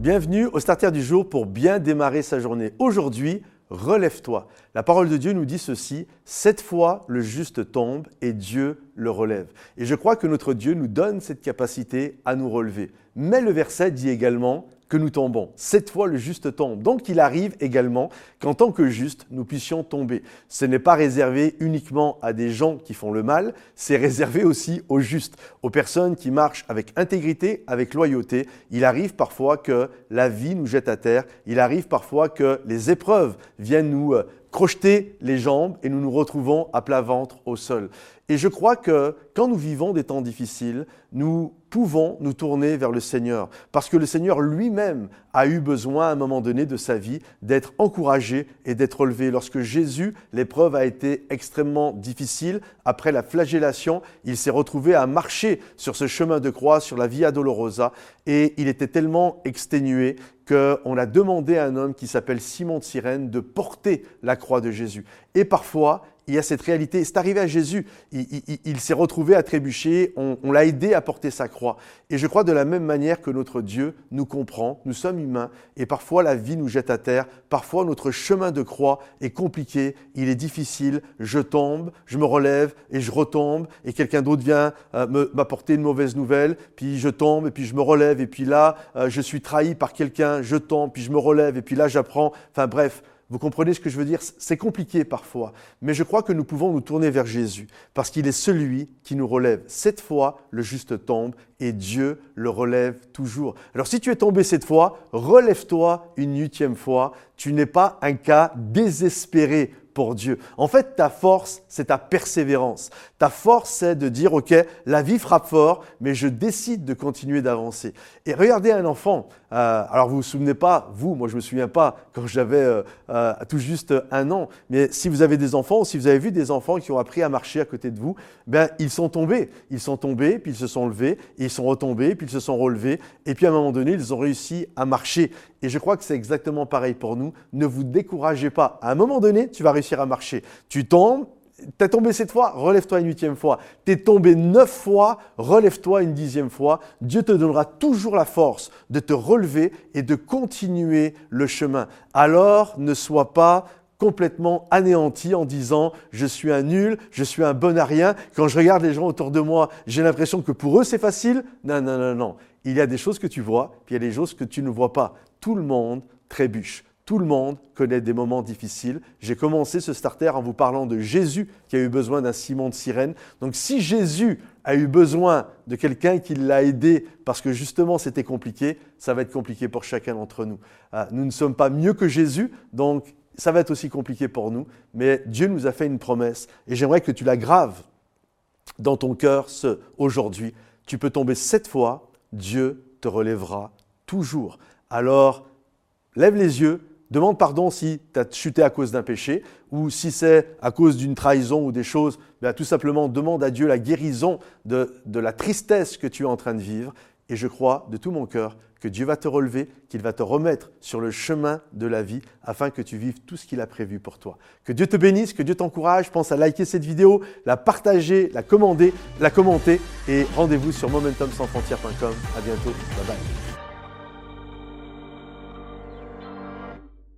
Bienvenue au Starter du jour pour bien démarrer sa journée. Aujourd'hui, relève-toi. La parole de Dieu nous dit ceci, cette fois le juste tombe et Dieu le relève. Et je crois que notre Dieu nous donne cette capacité à nous relever. Mais le verset dit également, que nous tombons. Cette fois, le juste tombe. Donc, il arrive également qu'en tant que juste, nous puissions tomber. Ce n'est pas réservé uniquement à des gens qui font le mal, c'est réservé aussi aux justes, aux personnes qui marchent avec intégrité, avec loyauté. Il arrive parfois que la vie nous jette à terre. Il arrive parfois que les épreuves viennent nous euh, crocheter les jambes et nous nous retrouvons à plat ventre au sol. Et je crois que quand nous vivons des temps difficiles, nous pouvons nous tourner vers le Seigneur, parce que le Seigneur lui-même a eu besoin à un moment donné de sa vie d'être encouragé et d'être relevé. Lorsque Jésus, l'épreuve a été extrêmement difficile, après la flagellation, il s'est retrouvé à marcher sur ce chemin de croix, sur la Via Dolorosa, et il était tellement exténué qu'on a demandé à un homme qui s'appelle Simon de Cyrène de porter la croix de Jésus. Et parfois, il y a cette réalité. C'est arrivé à Jésus. Il, s'est retrouvé à trébucher. On, l'a aidé à porter sa croix. Et je crois de la même manière que notre Dieu nous comprend. Nous sommes humains et parfois la vie nous jette à terre. Parfois notre chemin de croix est compliqué. Il est difficile. Je tombe, je me relève et je retombe. Et quelqu'un d'autre vient euh, m'apporter une mauvaise nouvelle. Puis je tombe et puis je me relève. Et puis là, euh, je suis trahi par quelqu'un. Je tombe, puis je me relève. Et puis là, j'apprends. Enfin bref. Vous comprenez ce que je veux dire? C'est compliqué parfois, mais je crois que nous pouvons nous tourner vers Jésus, parce qu'il est celui qui nous relève. Cette fois, le juste tombe et Dieu le relève toujours. Alors si tu es tombé cette fois, relève-toi une huitième fois. Tu n'es pas un cas désespéré pour Dieu. En fait, ta force, c'est ta persévérance. Ta force, c'est de dire, OK, la vie frappe fort, mais je décide de continuer d'avancer. Et regardez un enfant. Euh, alors, vous vous souvenez pas, vous, moi je me souviens pas quand j'avais euh, euh, tout juste un an, mais si vous avez des enfants, ou si vous avez vu des enfants qui ont appris à marcher à côté de vous, ben, ils sont tombés. Ils sont tombés, puis ils se sont levés, et ils sont retombés, puis ils se sont relevés, et puis à un moment donné, ils ont réussi à marcher. Et je crois que c'est exactement pareil pour nous. Ne vous découragez pas. À un moment donné, tu vas réussir à marcher. Tu tombes, T'es tombé cette fois, relève-toi une huitième fois. T'es tombé neuf fois, relève-toi une dixième fois. Dieu te donnera toujours la force de te relever et de continuer le chemin. Alors ne sois pas complètement anéanti en disant je suis un nul, je suis un bon à rien. Quand je regarde les gens autour de moi, j'ai l'impression que pour eux c'est facile. Non, non, non, non. Il y a des choses que tu vois, puis il y a des choses que tu ne vois pas. Tout le monde trébuche. Tout le monde connaît des moments difficiles. J'ai commencé ce starter en vous parlant de Jésus qui a eu besoin d'un Simon de sirène. Donc si Jésus a eu besoin de quelqu'un qui l'a aidé parce que justement c'était compliqué, ça va être compliqué pour chacun d'entre nous. Euh, nous ne sommes pas mieux que Jésus, donc ça va être aussi compliqué pour nous, mais Dieu nous a fait une promesse et j'aimerais que tu la graves dans ton cœur aujourd'hui. Tu peux tomber sept fois, Dieu te relèvera toujours. Alors, lève les yeux, Demande pardon si tu as chuté à cause d'un péché ou si c'est à cause d'une trahison ou des choses. Ben, tout simplement, demande à Dieu la guérison de la tristesse que tu es en train de vivre. Et je crois de tout mon cœur que Dieu va te relever, qu'il va te remettre sur le chemin de la vie afin que tu vives tout ce qu'il a prévu pour toi. Que Dieu te bénisse, que Dieu t'encourage. Pense à liker cette vidéo, la partager, la commander, la commenter et rendez-vous sur momentumsansfrontières.com. À bientôt. Bye bye.